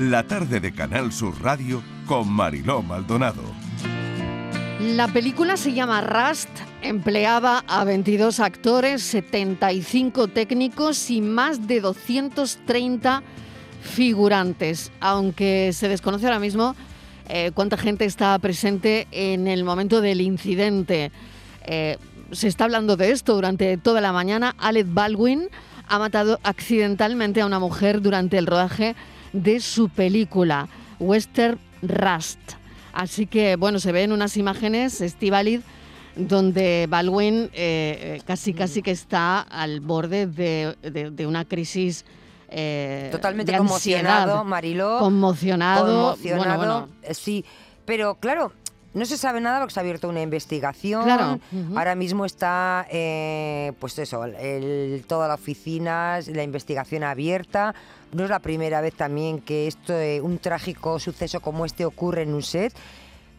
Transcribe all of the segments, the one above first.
la tarde de Canal Sur Radio con Mariló Maldonado. La película se llama Rust, empleaba a 22 actores, 75 técnicos y más de 230 figurantes, aunque se desconoce ahora mismo eh, cuánta gente está presente en el momento del incidente. Eh, se está hablando de esto durante toda la mañana. Alec Baldwin ha matado accidentalmente a una mujer durante el rodaje de su película, Western Rust. Así que, bueno, se ven unas imágenes, Estivalid, donde Baldwin eh, eh, casi casi que está al borde de, una crisis eh, totalmente conmocionado, Mariló. Conmocionado. Conmocionado, sí. Pero claro, no se sabe nada porque se ha abierto una investigación. Ahora mismo está, eh, pues eso, el, toda la oficina, la investigación abierta. No es la primera vez también que esto, eh, un trágico suceso como este ocurre en un set.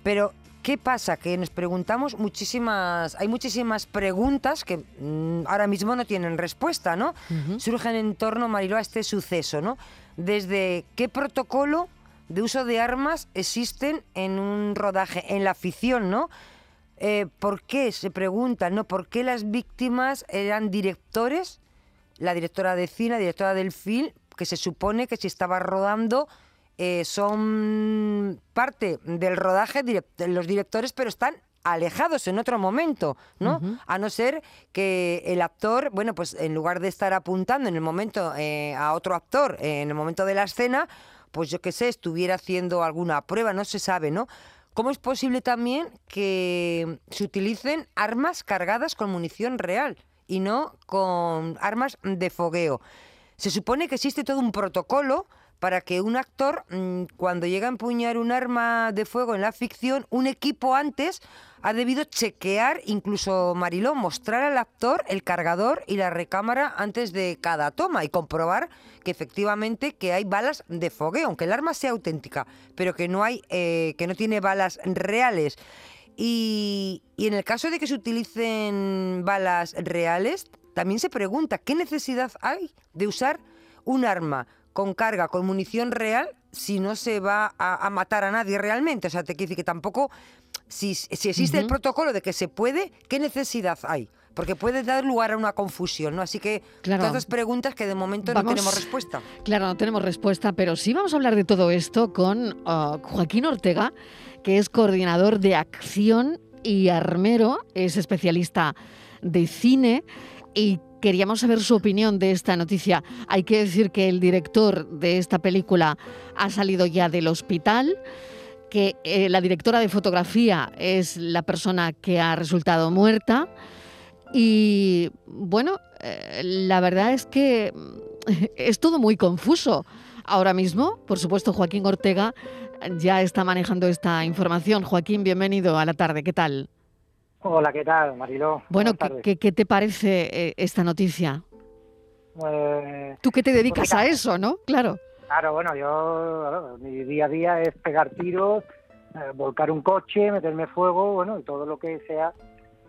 Pero, ¿qué pasa? Que nos preguntamos muchísimas, hay muchísimas preguntas que mm, ahora mismo no tienen respuesta, ¿no? Surgen en torno, Mariló, a este suceso, ¿no? Desde qué protocolo de uso de armas existen en un rodaje, en la ficción, ¿no? Eh, ¿Por qué? Se preguntan, ¿no? ¿Por qué las víctimas eran directores? La directora de cine, la directora del film, que se supone que si estaba rodando eh, son parte del rodaje los directores, pero están alejados en otro momento, ¿no? A no ser que el actor, bueno, pues en lugar de estar apuntando en el momento eh, a otro actor en el momento de la escena, pues yo qué sé, estuviera haciendo alguna prueba, no se sabe, ¿no? ¿Cómo es posible también que se utilicen armas cargadas con munición real y no con armas de fogueo? Se supone que existe todo un protocolo para que un actor, mm, cuando llega a empuñar un arma de fuego en la ficción, un equipo antes ha debido chequear, incluso Mariló, mostrar al actor el cargador y la recámara antes de cada toma y comprobar que efectivamente que hay balas de fogueo, aunque el arma sea auténtica, pero que no hay, eh, que no tiene balas reales. Y, y en el caso de que se utilicen balas reales, también se pregunta qué necesidad hay de usar un arma con carga, con munición real, si no se va a, matar a nadie realmente. O sea, te quiero decir que tampoco, si, si existe el protocolo de que se puede, ¿qué necesidad hay? Porque puede dar lugar a una confusión, ¿no? Así que todas las preguntas que de momento no tenemos respuesta. Claro, no tenemos respuesta, pero sí vamos a hablar de todo esto con uh, Joaquín Ortega, que es coordinador de acción y armero, es especialista de cine y queríamos saber su opinión de esta noticia. Hay que decir que el director de esta película ha salido ya del hospital que eh, la directora de fotografía es la persona que ha resultado muerta. Y bueno, eh, la verdad es que es todo muy confuso. Ahora mismo, por supuesto, Joaquín Ortega ya está manejando esta información. Joaquín, bienvenido a la tarde. ¿Qué tal? Hola, ¿qué tal, Mariló? Bueno, ¿qué, te parece eh, esta noticia? Pues, Tú que te dedicas pues a eso, ¿no? Claro. Claro, bueno, yo, mi día a día es pegar tiros, eh, volcar un coche, meterme fuego, bueno, y todo lo que sea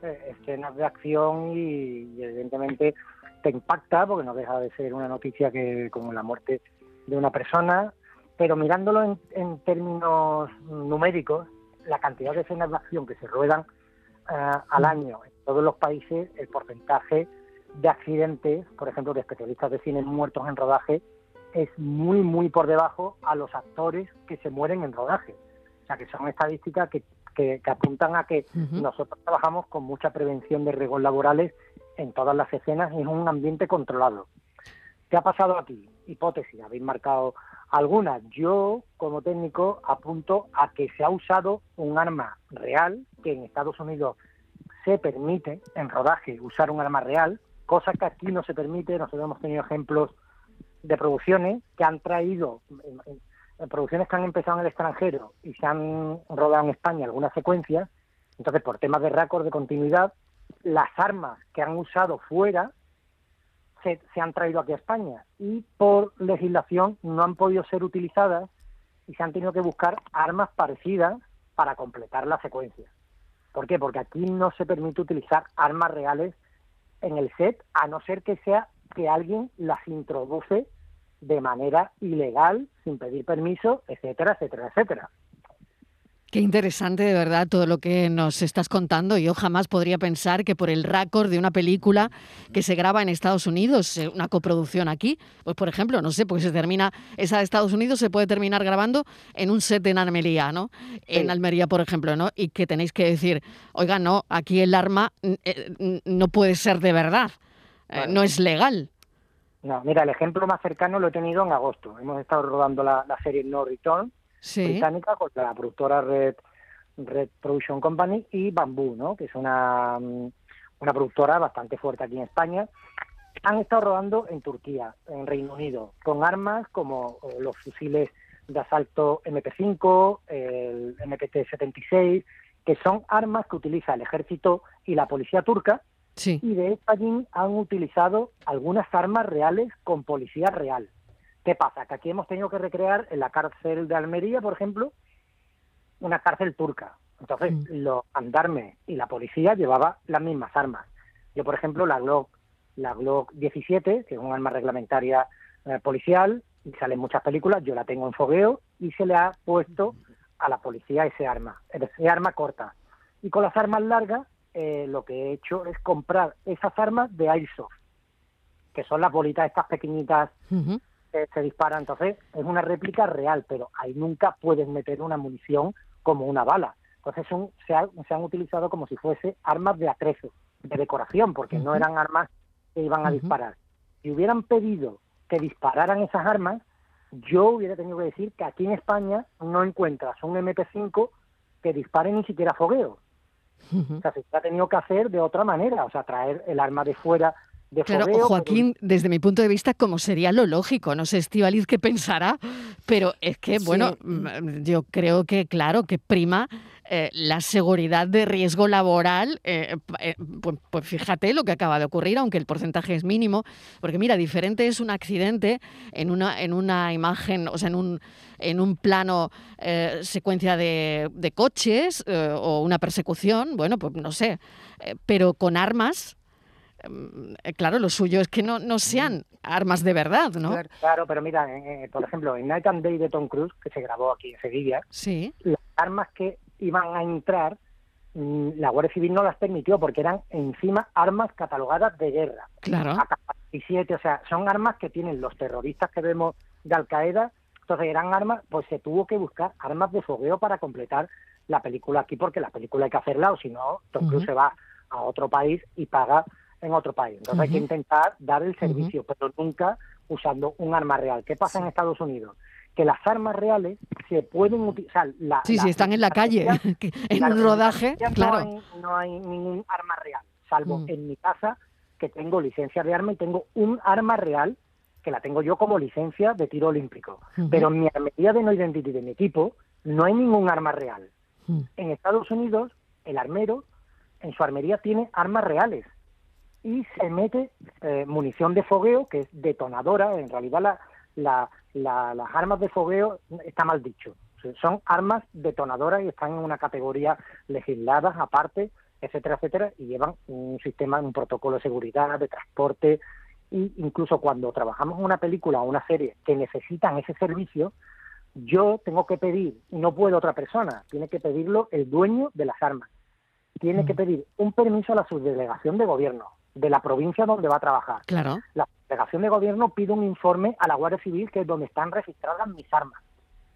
eh, escenas de acción y, evidentemente te impacta porque no deja de ser una noticia que como la muerte de una persona, pero mirándolo en, en términos numéricos, la cantidad de escenas de acción que se ruedan al año en todos los países el porcentaje de accidentes, por ejemplo, de especialistas de cine muertos en rodaje, es muy, muy por debajo a los actores que se mueren en rodaje. O sea, que son estadísticas que, que, apuntan a que nosotros trabajamos con mucha prevención de riesgos laborales en todas las escenas y en un ambiente controlado. ¿Qué ha pasado aquí? Hipótesis, habéis marcado algunas. Yo, como técnico, apunto a que se ha usado un arma real, que en Estados Unidos se permite en rodaje usar un arma real, cosa que aquí no se permite. Nosotros hemos tenido ejemplos de producciones que han traído, producciones que han empezado en el extranjero y se han rodado en España algunas secuencias. Entonces, por temas de récord de continuidad, las armas que han usado fuera se, han traído aquí a España y por legislación no han podido ser utilizadas y se han tenido que buscar armas parecidas para completar la secuencia. ¿Por qué? Porque aquí no se permite utilizar armas reales en el set, a no ser que sea que alguien las introduce de manera ilegal, sin pedir permiso, etcétera, etcétera, etcétera. Qué interesante de verdad todo lo que nos estás contando. Yo jamás podría pensar que por el récord de una película que se graba en Estados Unidos, eh, una coproducción aquí, pues por ejemplo, no sé, porque se termina, esa de Estados Unidos se puede terminar grabando en un set en Almería, ¿no? En Almería, por ejemplo, ¿no? Y que tenéis que decir, oiga, no, aquí el arma eh, no puede ser de verdad, eh, no es legal. No, mira, el ejemplo más cercano lo he tenido en agosto. Hemos estado rodando la, la serie No Return británica con la productora Red, Red Production Company y Bamboo, ¿no? que es una, mm, una productora bastante fuerte aquí en España. Han estado rodando en Turquía, en Reino Unido, con armas como los fusiles de asalto MP5, el MPT-76, que son armas que utiliza el ejército y la policía turca. Y de hecho allí han utilizado algunas armas reales con policía real. ¿Qué pasa? Que aquí hemos tenido que recrear en la cárcel de Almería, por ejemplo, una cárcel turca. Entonces, mm. los andarmes y la policía llevaba las mismas armas. Yo, por ejemplo, la Glock, la Glock 17, que es un arma reglamentaria eh, policial, y sale en muchas películas, yo la tengo en fogueo y se le ha puesto a la policía ese arma, ese arma corta. Y con las armas largas, eh, lo que he hecho es comprar esas armas de Airsoft, que son las bolitas estas pequeñitas se dispara. Entonces, es una réplica real, pero ahí nunca puedes meter una munición como una bala. Entonces, se, han utilizado como si fuese armas de atrezo, de decoración, porque no eran armas que iban a disparar. Si hubieran pedido que dispararan esas armas, yo hubiera tenido que decir que aquí en España no encuentras un MP5 que dispare ni siquiera fogueo. O sea, se ha tenido que hacer de otra manera, o sea, traer el arma de fuera Claro, Joaquín, desde mi punto de vista, como sería lo lógico, no sé Estivaliz qué pensará, pero es que, bueno, mm, yo creo que, claro, que prima eh, la seguridad de riesgo laboral, eh, eh, pues, pues, fíjate lo que acaba de ocurrir, aunque el porcentaje es mínimo, porque mira, diferente es un accidente en una, en una imagen, o sea, en un, en un plano secuencia de, de coches o una persecución, bueno, pues no sé, pero con armas claro, lo suyo es que no, no sean armas de verdad, ¿no? Claro, pero mira, eh, por ejemplo, en Night and Day de Tom Cruise, que se grabó aquí en Sevilla, sí. las armas que iban a entrar, mm, la Guardia Civil no las permitió porque eran encima armas catalogadas de guerra. Claro. o sea, son armas que tienen los terroristas que vemos de Al Qaeda, entonces eran armas, pues se tuvo que buscar armas de fogueo para completar la película aquí, porque la película hay que hacerla, o si no, Tom Cruise se va a otro país y paga en otro país. Entonces hay que intentar dar el servicio, pero nunca usando un arma real. ¿Qué pasa en Estados Unidos? Que las armas reales se pueden utilizar. sí, sí, están en la calle, en un rodaje, claro. No hay, ningún arma real, salvo mm. en mi casa, que tengo licencia de arma y tengo un arma real que la tengo yo como licencia de tiro olímpico. Pero en mi armería de no identity de mi equipo no hay ningún arma real. Mm. En Estados Unidos, el armero en su armería tiene armas reales y se mete eh, munición de fogueo, que es detonadora, en realidad la, las armas de fogueo está mal dicho, son armas detonadoras y están en una categoría legislada aparte, etcétera, etcétera, y llevan un sistema, un protocolo de seguridad, de transporte, y incluso cuando trabajamos en una película o una serie que necesitan ese servicio, yo tengo que pedir, no puede otra persona, tiene que pedirlo el dueño de las armas. Tiene que mm. pedir un permiso a la subdelegación de gobierno, de la provincia donde va a trabajar. Claro. La delegación de gobierno pide un informe a la Guardia Civil, que es donde están registradas mis armas.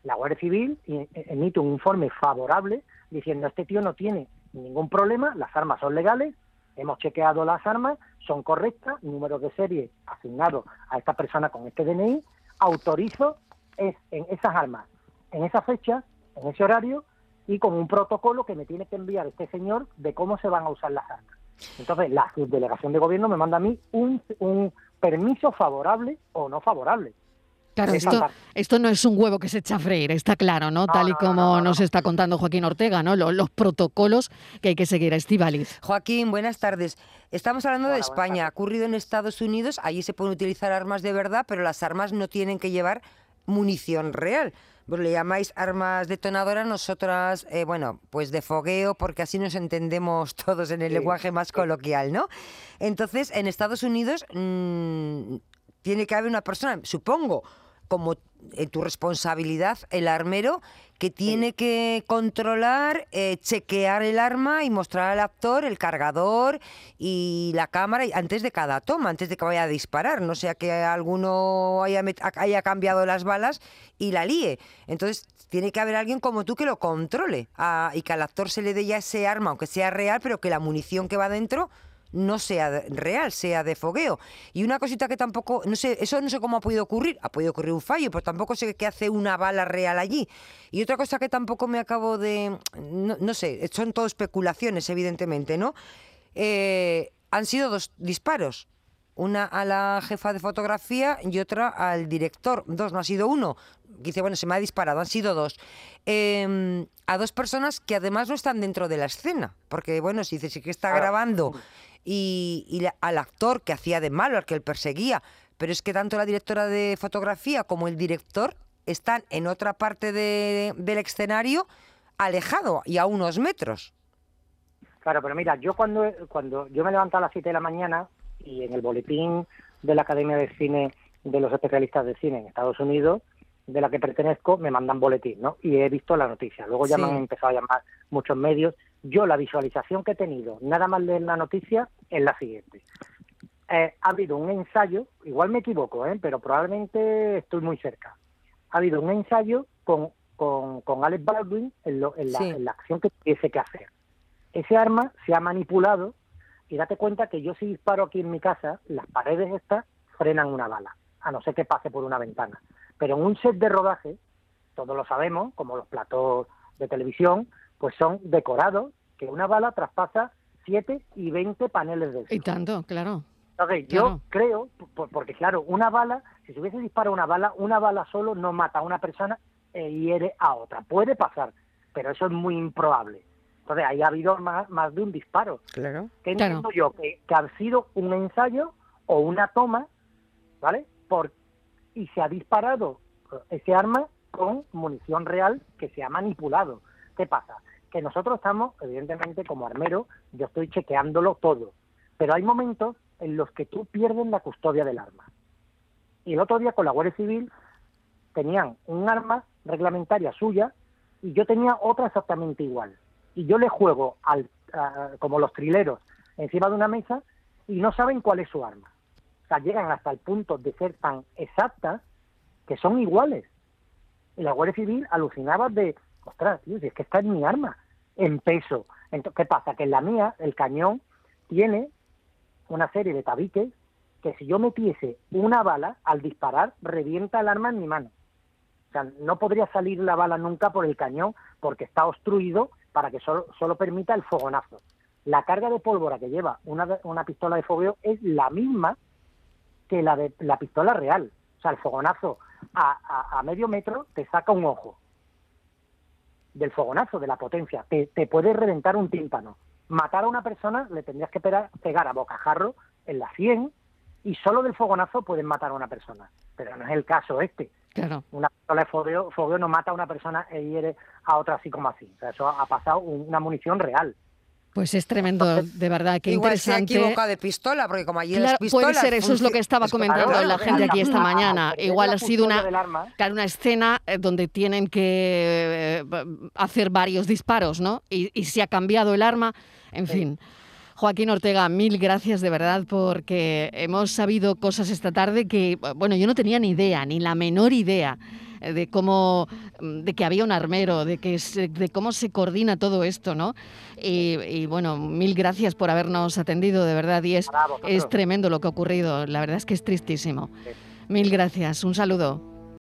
La Guardia Civil e, emite un informe favorable diciendo este tío no tiene ningún problema, las armas son legales, hemos chequeado las armas, son correctas, número de serie asignado a esta persona con este DNI, autorizo es, en esas armas, en esa fecha, en ese horario y con un protocolo que me tiene que enviar este señor de cómo se van a usar las armas. Entonces, la delegación de gobierno me manda a mí un, un permiso favorable o no favorable. Claro, esto, esto, no es un huevo que se echa a freír, está claro, ¿no? Tal y como nos está contando Joaquín Ortega, ¿no? Los, protocolos que hay que seguir a Estivaliz. Joaquín, buenas tardes. Estamos hablando de España. Ha ocurrido en Estados Unidos, allí se pueden utilizar armas de verdad, pero las armas no tienen que llevar munición real pues le llamáis armas detonadoras, nosotras, eh, bueno, pues de fogueo, porque así nos entendemos todos en el lenguaje más coloquial, ¿no? Entonces, en Estados Unidos mm, tiene que haber una persona, supongo, como en tu responsabilidad, el armero que tiene que controlar, eh, chequear el arma y mostrar al actor el cargador y la cámara antes de cada toma, antes de que vaya a disparar, no sea que alguno haya, haya cambiado las balas y la líe. Entonces tiene que haber alguien como tú que lo controle ah, y que al actor se le dé ya ese arma, aunque sea real, pero que la munición que va dentro no sea real, sea de fogueo. Y una cosita que tampoco, no sé, eso no sé cómo ha podido ocurrir, ha podido ocurrir un fallo, pero tampoco sé qué hace una bala real allí. Y otra cosa que tampoco me acabo de, no, sé, son todo especulaciones, evidentemente, ¿no? Eh, han sido dos disparos. Una a la jefa de fotografía y otra al director. Dos, no ha sido uno. Dice, bueno, se me ha disparado, han sido dos. Em, a dos personas que además no están dentro de la escena. Porque, bueno, si dice que está grabando y, al actor que hacía de malo, al que él perseguía. Pero es que tanto la directora de fotografía como el director están en otra parte del escenario, alejado y a unos metros. Claro, pero mira, yo cuando, cuando yo me levanto a las 7 de la mañana y en el boletín de la Academia de Cine de los especialistas de cine en Estados Unidos, de la que pertenezco, me mandan boletín, ¿no? Y he visto la noticia. Luego ya me han empezado a llamar muchos medios yo la visualización que he tenido, nada más de la noticia, es la siguiente. Eh, ha habido un ensayo, igual me equivoco, ¿eh? pero probablemente estoy muy cerca. Ha habido un ensayo con, con, con Alex Baldwin en, la, acción que tuviese que hacer. Ese arma se ha manipulado y date cuenta que yo si disparo aquí en mi casa, las paredes estas frenan una bala, a no ser que pase por una ventana. Pero en un set de rodaje, todos lo sabemos, como los platos de televisión, pues son decorados que una bala traspasa 7 y 20 paneles de Y tanto, claro. Entonces, yo creo, porque claro, una bala, si se hubiese disparado una bala, una bala solo no mata a una persona e hiere a otra. Puede pasar, pero eso es muy improbable. Entonces, ahí ha habido más, más de un disparo. Claro. Que entiendo yo que, que ha sido un ensayo o una toma, ¿vale? Por, y se ha disparado ese arma con munición real que se ha manipulado. ¿Qué pasa? Que nosotros estamos, evidentemente, como armero, yo estoy chequeándolo todo, pero hay momentos en los que tú pierdes la custodia del arma. Y el otro día con la Guardia Civil tenían un arma reglamentaria suya y yo tenía otra exactamente igual. Y yo le juego al, como los trileros encima de una mesa y no saben cuál es su arma. O sea, llegan hasta el punto de ser tan exactas que son iguales. Y la Guardia Civil alucinaba de, ostras, tío, si es que está en mi arma, en peso. Entonces, ¿Qué pasa? Que en la mía, el cañón tiene una serie de tabiques que si yo metiese una bala, al disparar, revienta el arma en mi mano. O sea, no podría salir la bala nunca por el cañón porque está obstruido para que solo, solo permita el fogonazo. La carga de pólvora que lleva una, una pistola de fogueo es la misma que la de la pistola real. O sea, el fogonazo a medio metro te saca un ojo del fogonazo, de la potencia. Te, te puede reventar un tímpano. Matar a una persona le tendrías que pegar, a bocajarro en la 100 y solo del fogonazo pueden matar a una persona. Pero no es el caso este. Claro. Una pistola de fogueo, fogueo no mata a una persona e hiere a otra así como así. O sea, eso ha pasado una munición real. Pues es tremendo, de verdad, qué Igual interesante. se ha equivocado de pistola, porque como allí las pistolas... Puede ser, eso es lo que estaba comentando la gente aquí esta mañana. Igual ha sido una, una escena eh, donde tienen que eh, hacer varios disparos, ¿no? Y, y se ha cambiado el arma, en fin. Joaquín Ortega, mil gracias de verdad porque hemos sabido cosas esta tarde que, bueno, yo no tenía ni idea, ni la menor idea de cómo, de que había un armero, de, que de cómo se coordina todo esto, ¿no? Y, bueno, mil gracias por habernos atendido, de verdad, y es, es tremendo lo que ha ocurrido, la verdad es que es tristísimo. Mil gracias, un saludo.